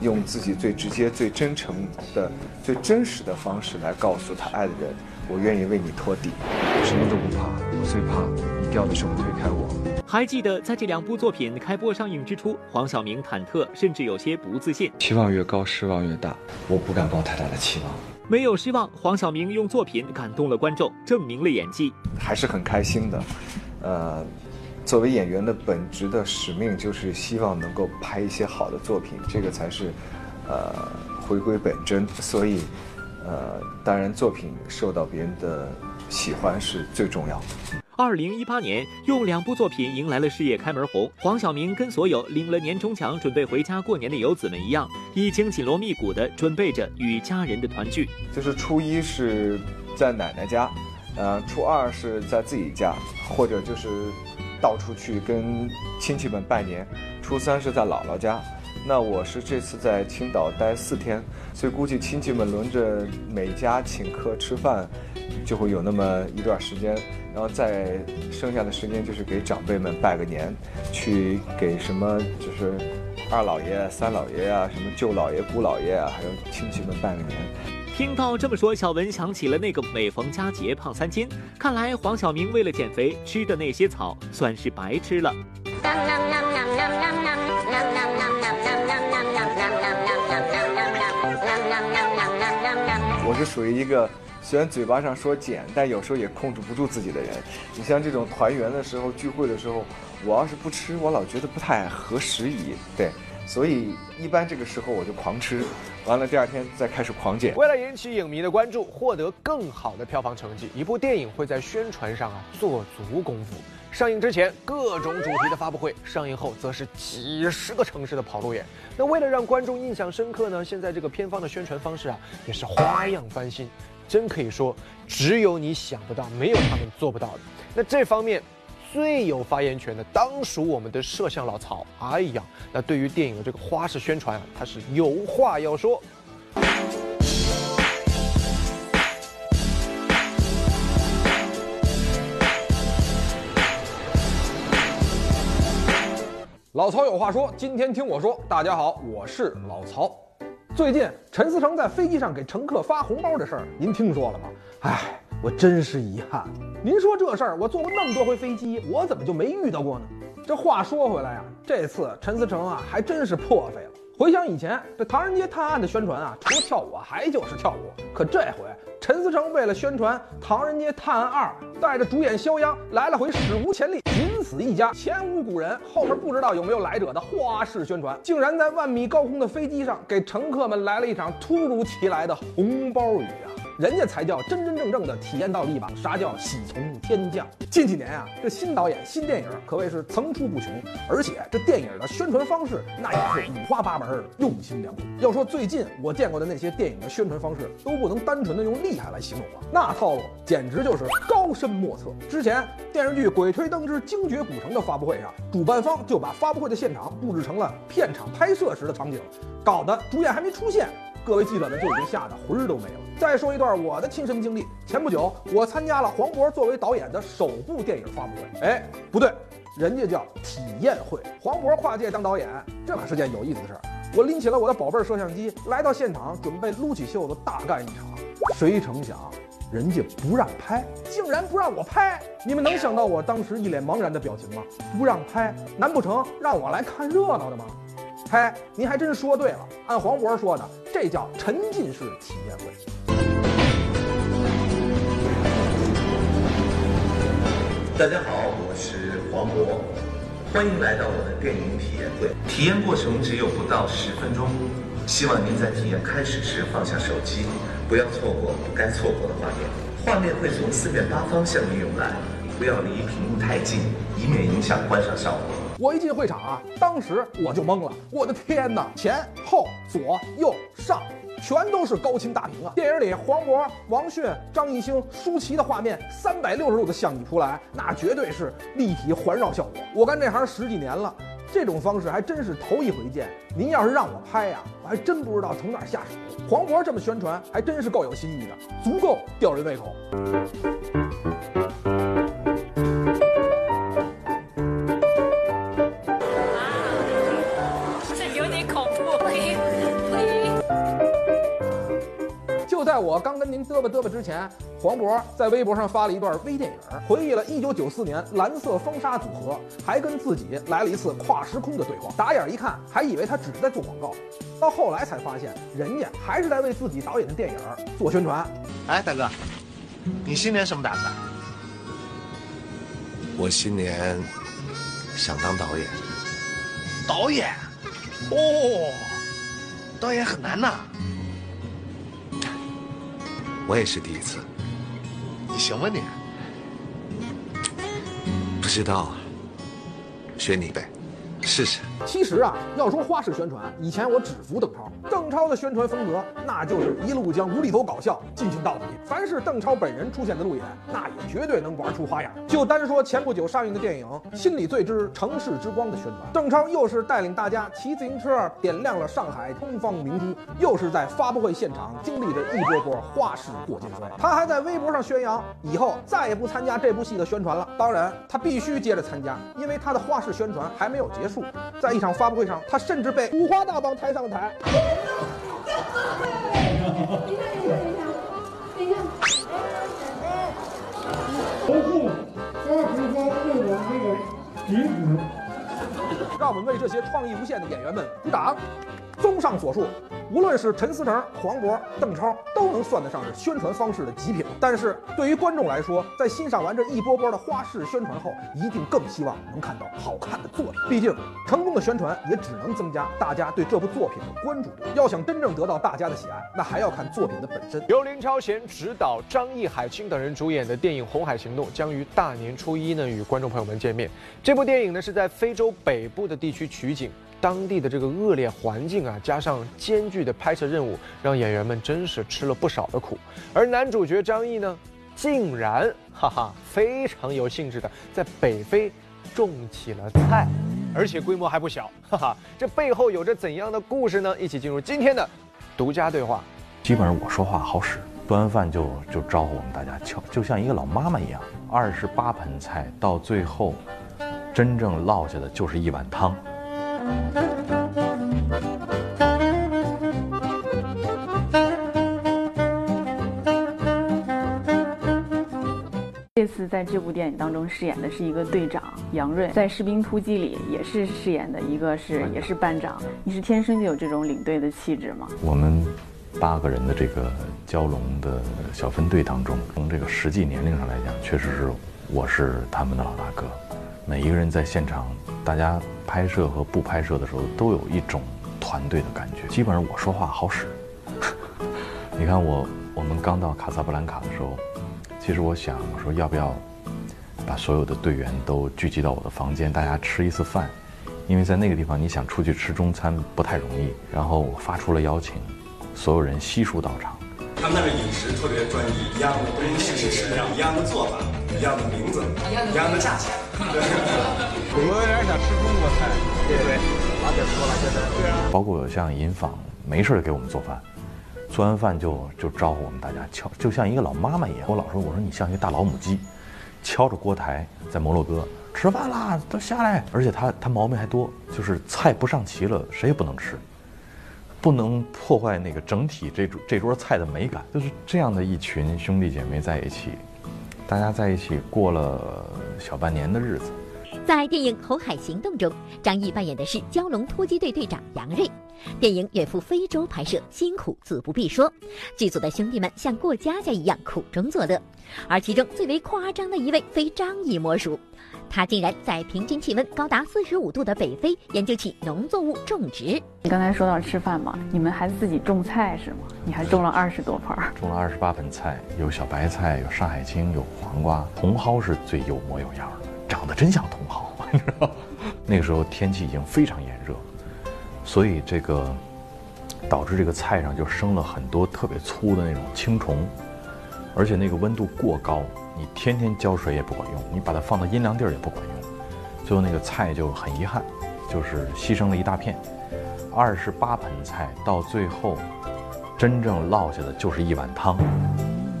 用自己最直接、最真诚的、最真实的方式来告诉他爱的人：“我愿意为你托底，我什么都不怕，我最怕你掉的时候推开我。”还记得在这两部作品开播上映之初，黄晓明忐忑，甚至有些不自信。期望越高，失望越大，我不敢抱太大的期望。没有失望，黄晓明用作品感动了观众，证明了演技，还是很开心的。呃，作为演员的本职的使命就是希望能够拍一些好的作品，这个才是呃回归本真。所以，呃，当然作品受到别人的喜欢是最重要的。二零一八年，用两部作品迎来了事业开门红。黄晓明跟所有领了年终奖准备回家过年的游子们一样，已经紧锣密鼓地准备着与家人的团聚。就是初一是在奶奶家，呃，初二是在自己家，或者就是到处去跟亲戚们拜年。初三是在姥姥家。那我是这次在青岛待四天，所以估计亲戚们轮着每家请客吃饭，就会有那么一段时间。然后再剩下的时间就是给长辈们拜个年，去给什么就是二老爷、三老爷啊，什么舅老爷、姑老爷啊，还有亲戚们拜个年。听到这么说，小文想起了那个每逢佳节胖三斤。看来黄晓明为了减肥吃的那些草算是白吃了。我是属于一个。虽然嘴巴上说减，但有时候也控制不住自己的人。你像这种团圆的时候、聚会的时候，我要是不吃，我老觉得不太合时宜。对，所以一般这个时候我就狂吃，完了第二天再开始狂减。为了引起影迷的关注，获得更好的票房成绩，一部电影会在宣传上啊做足功夫。上映之前各种主题的发布会，上映后则是几十个城市的跑路演。那为了让观众印象深刻呢，现在这个片方的宣传方式啊也是花样翻新。真可以说，只有你想不到，没有他们做不到的。那这方面最有发言权的，当属我们的摄像老曹。哎呀，那对于电影的这个花式宣传啊，他是有话要说。老曹有话说，今天听我说。大家好，我是老曹。最近陈思诚在飞机上给乘客发红包的事儿，您听说了吗？哎，我真是遗憾。您说这事儿，我坐过那么多回飞机，我怎么就没遇到过呢？这话说回来呀，这次陈思诚啊，还真是破费了。回想以前这《唐人街探案》的宣传啊，除了跳舞啊，还就是跳舞。可这回陈思诚为了宣传《唐人街探案二》，带着主演肖央来了回史无前例。仅此一家，前无古人，后面不知道有没有来者的花式宣传，竟然在万米高空的飞机上给乘客们来了一场突如其来的红包雨啊！人家才叫真真正正的体验到了一把啥叫喜从天降。近几年啊，这新导演、新电影可谓是层出不穷，而且这电影的宣传方式那也是五花八门，用心良苦。要说最近我见过的那些电影的宣传方式，都不能单纯的用厉害来形容了，那套路简直就是高深莫测。之前电视剧《鬼吹灯之精绝古城》的发布会上，主办方就把发布会的现场布置成了片场拍摄时的场景，搞得主演还没出现。各位记者们就已经吓得魂儿都没了。再说一段我的亲身经历：前不久，我参加了黄渤作为导演的首部电影发布会。哎，不对，人家叫体验会。黄渤跨界当导演，这可是件有意思的事儿。我拎起了我的宝贝摄像机，来到现场，准备撸起袖子大干一场。谁成想，人家不让拍，竟然不让我拍！你们能想到我当时一脸茫然的表情吗？不让拍，难不成让我来看热闹的吗？嘿，您还真说对了。按黄渤说的，这叫沉浸式体验会。大家好，我是黄渤，欢迎来到我的电影体验会。体验过程只有不到十分钟，希望您在体验开始时放下手机，不要错过不该错过的画面。画面会从四面八方向你涌来，不要离屏幕太近，以免影响观赏效果。我一进会场啊，当时我就懵了。我的天哪，前后左右上，全都是高清大屏啊！电影里黄渤、王迅、张艺兴、舒淇的画面，三百六十度的向你扑来，那绝对是立体环绕效果。我干这行十几年了，这种方式还真是头一回见。您要是让我拍呀，我还真不知道从哪下手。黄渤这么宣传，还真是够有新意的，足够吊人胃口。在我刚跟您嘚吧嘚吧之前，黄渤在微博上发了一段微电影，回忆了1994年蓝色风沙组合，还跟自己来了一次跨时空的对话。打眼一看，还以为他只是在做广告，到后来才发现，人家还是在为自己导演的电影做宣传。哎，大哥，你新年什么打算？我新年想当导演。导演？哦，导演很难呐。我也是第一次。你行吗你？不知道，学你呗，试试。其实啊，要说花式宣传，以前我只服邓超。邓超的宣传风格，那就是一路将无厘头搞笑进行到底。凡是邓超本人出现的路演，那也绝对能玩出花样。就单说前不久上映的电影《心里最之城市之光》的宣传，邓超又是带领大家骑自行车点亮了上海东方明珠，又是在发布会现场经历着一波波花式过肩摔。他还在微博上宣扬以后再也不参加这部戏的宣传了。当然，他必须接着参加，因为他的花式宣传还没有结束。在一场发布会上，他甚至被五花大绑抬上了台。让我们为这些创意无限的演员们鼓掌。综上所述，无论是陈思诚、黄渤、邓超，都能算得上是宣传方式的极品。但是对于观众来说，在欣赏完这一波波的花式宣传后，一定更希望能看到好看的作品。毕竟，成功的宣传也只能增加大家对这部作品的关注度。要想真正得到大家的喜爱，那还要看作品的本身。由林超贤执导、张译、海清等人主演的电影《红海行动》将于大年初一呢与观众朋友们见面。这部电影呢是在非洲北部的地区取景。当地的这个恶劣环境啊，加上艰巨的拍摄任务，让演员们真是吃了不少的苦。而男主角张译呢，竟然哈哈非常有兴致的在北非种起了菜，而且规模还不小，哈哈。这背后有着怎样的故事呢？一起进入今天的独家对话。基本上我说话好使，端完饭就就招呼我们大家敲，就像一个老妈妈一样。二十八盆菜到最后，真正落下的就是一碗汤。这次在这部电影当中饰演的是一个队长杨锐，在《士兵突击》里也是饰演的一个是也是班长。你是天生就有这种领队的气质吗？我们八个人的这个蛟龙的小分队当中，从这个实际年龄上来讲，确实是我是他们的老大哥。每一个人在现场，大家拍摄和不拍摄的时候，都有一种团队的感觉。基本上我说话好使。你看我，我们刚到卡萨布兰卡的时候，其实我想，我说要不要把所有的队员都聚集到我的房间，大家吃一次饭，因为在那个地方，你想出去吃中餐不太容易。然后我发出了邀请，所有人悉数到场。他们那儿饮食特别专一，一样的东西是一样的做法，一样的名字，一样的价钱。对我有点想吃中国菜，对对，拉点说了现在。对啊。包括像银坊，没事给我们做饭，做完饭就就招呼我们大家敲，就像一个老妈妈一样。我老说，我说你像一个大老母鸡，敲着锅台在摩洛哥吃饭啦，都下来。而且他他毛病还多，就是菜不上齐了，谁也不能吃。不能破坏那个整体这桌这桌菜的美感，就是这样的一群兄弟姐妹在一起，大家在一起过了小半年的日子。在电影《红海行动》中，张译扮演的是蛟龙突击队队长杨锐。电影远赴非洲拍摄，辛苦自不必说，剧组的兄弟们像过家家一样苦中作乐。而其中最为夸张的一位非张译莫属。他竟然在平均气温高达四十五度的北非研究起农作物种植。你刚才说到吃饭嘛，你们还自己种菜是吗？你还种了二十多盆，种了二十八盆菜，有小白菜，有上海青，有黄瓜，茼蒿是最有模有样的，长得真像茼蒿，你知道？那个时候天气已经非常炎热，所以这个导致这个菜上就生了很多特别粗的那种青虫，而且那个温度过高。你天天浇水也不管用，你把它放到阴凉地儿也不管用，最后那个菜就很遗憾，就是牺牲了一大片。二十八盆菜到最后，真正落下的就是一碗汤，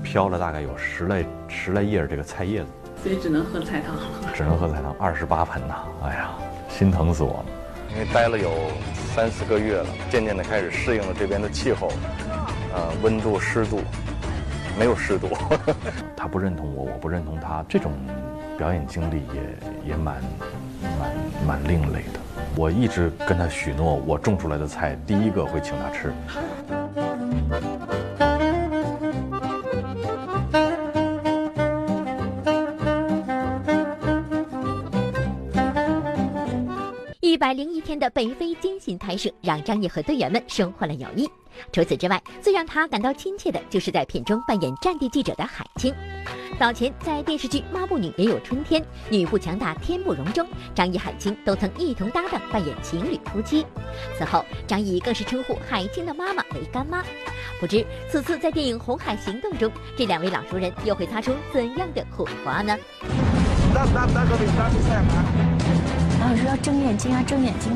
飘了大概有十来十来叶这个菜叶子，所以只能喝菜汤了。只能喝菜汤，二十八盆呐，哎呀，心疼死我了。因为待了有三四个月了，渐渐的开始适应了这边的气候，呃，温度、湿度，没有湿度。他不认同我，我不认同他，这种表演经历也也蛮蛮蛮另类的。我一直跟他许诺，我种出来的菜第一个会请他吃。一百零一天的北非艰辛拍摄，让张译和队员们收获了友谊。除此之外，最让他感到亲切的就是在片中扮演战地记者的海清。早前在电视剧《抹布女也有春天》《女不强大天不容》中，张译、海清都曾一同搭档扮演情侣夫妻。此后，张译更是称呼海清的妈妈为干妈。不知此次在电影《红海行动》中，这两位老熟人又会擦出怎样的火花呢？导演说要睁眼睛啊，睁眼睛。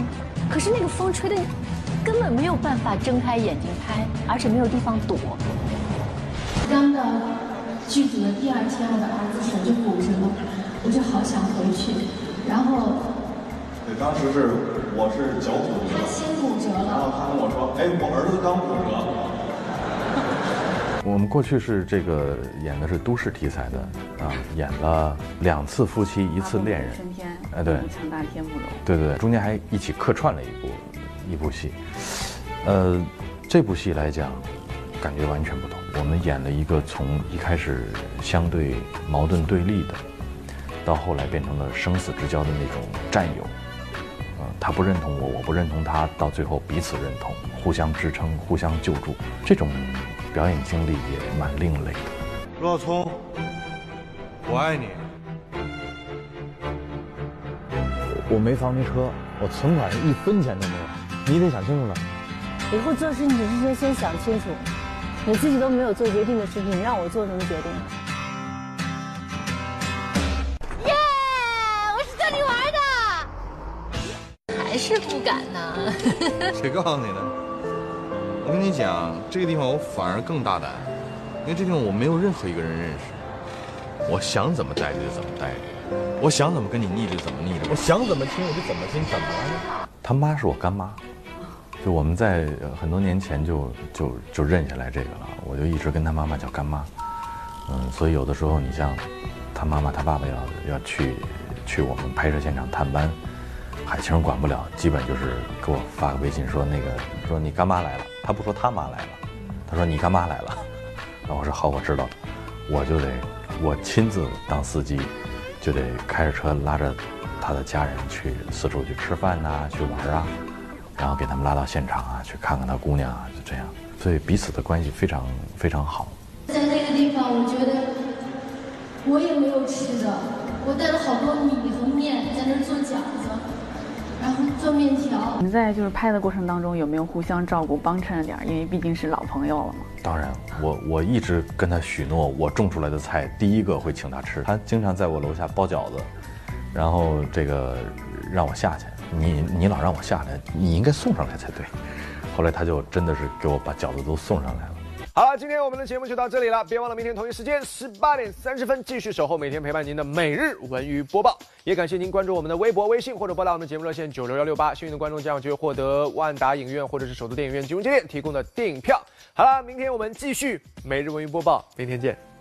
可是那个风吹的，根本没有办法睁开眼睛拍，而且没有地方躲。刚到剧组的第二天，我的儿子手就骨折了，我就好想回去。然后，对，当时是我是脚骨折，他先骨折了。然后他跟我说：“哎，我儿子刚骨折。”我们过去是这个演的是都市题材的啊，演了两次夫妻，一次恋人。春天，哎，对，强大天不容。对对对，中间还一起客串了一部一部戏，呃，这部戏来讲，感觉完全不同。我们演了一个从一开始相对矛盾对立的，到后来变成了生死之交的那种战友，啊，他不认同我，我不认同他，到最后彼此认同，互相支撑，互相救助，这种。表演经历也蛮另类的。罗小聪，我爱你。我没房没车，我存款一分钱都没有，你得想清楚了。以后做事你之前先想清楚，你自己都没有做决定的事情，你让我做什么决定？耶！我是这里玩的，还是不敢呢？谁告诉你的？我跟你讲，这个地方我反而更大胆，因为这地方我没有任何一个人认识，我想怎么待着就怎么待着，我想怎么跟你腻着怎么腻着，我想怎么亲我就怎么亲，怎么了？他妈是我干妈，就我们在很多年前就就就认下来这个了，我就一直跟他妈妈叫干妈，嗯，所以有的时候你像他妈妈他爸爸要要去去我们拍摄现场探班，海清管不了，基本就是给我发个微信说那个说你干妈来了。他不说他妈来了，他说你干妈来了，然后我说好，我知道了，我就得我亲自当司机，就得开着车拉着他的家人去四处去吃饭呐，去玩啊，然后给他们拉到现场啊，去看看他姑娘啊，就这样，所以彼此的关系非常非常好。在那个地方，我觉得我也没有吃的，我带了好多米和面在那做饺子。然后做面条。你们在就是拍的过程当中有没有互相照顾、帮衬着点？因为毕竟是老朋友了嘛。当然，我我一直跟他许诺，我种出来的菜第一个会请他吃。他经常在我楼下包饺子，然后这个让我下去。你你老让我下来，你应该送上来才对。后来他就真的是给我把饺子都送上来了。好了，今天我们的节目就到这里了，别忘了明天同一时间十八点三十分继续守候每天陪伴您的每日文娱播报。也感谢您关注我们的微博、微信或者拨打我们节目热线九六幺六八，幸运的观众将有机会获得万达影院或者是首都电影院金融街店提供的电影票。好了，明天我们继续每日文娱播报，明天见。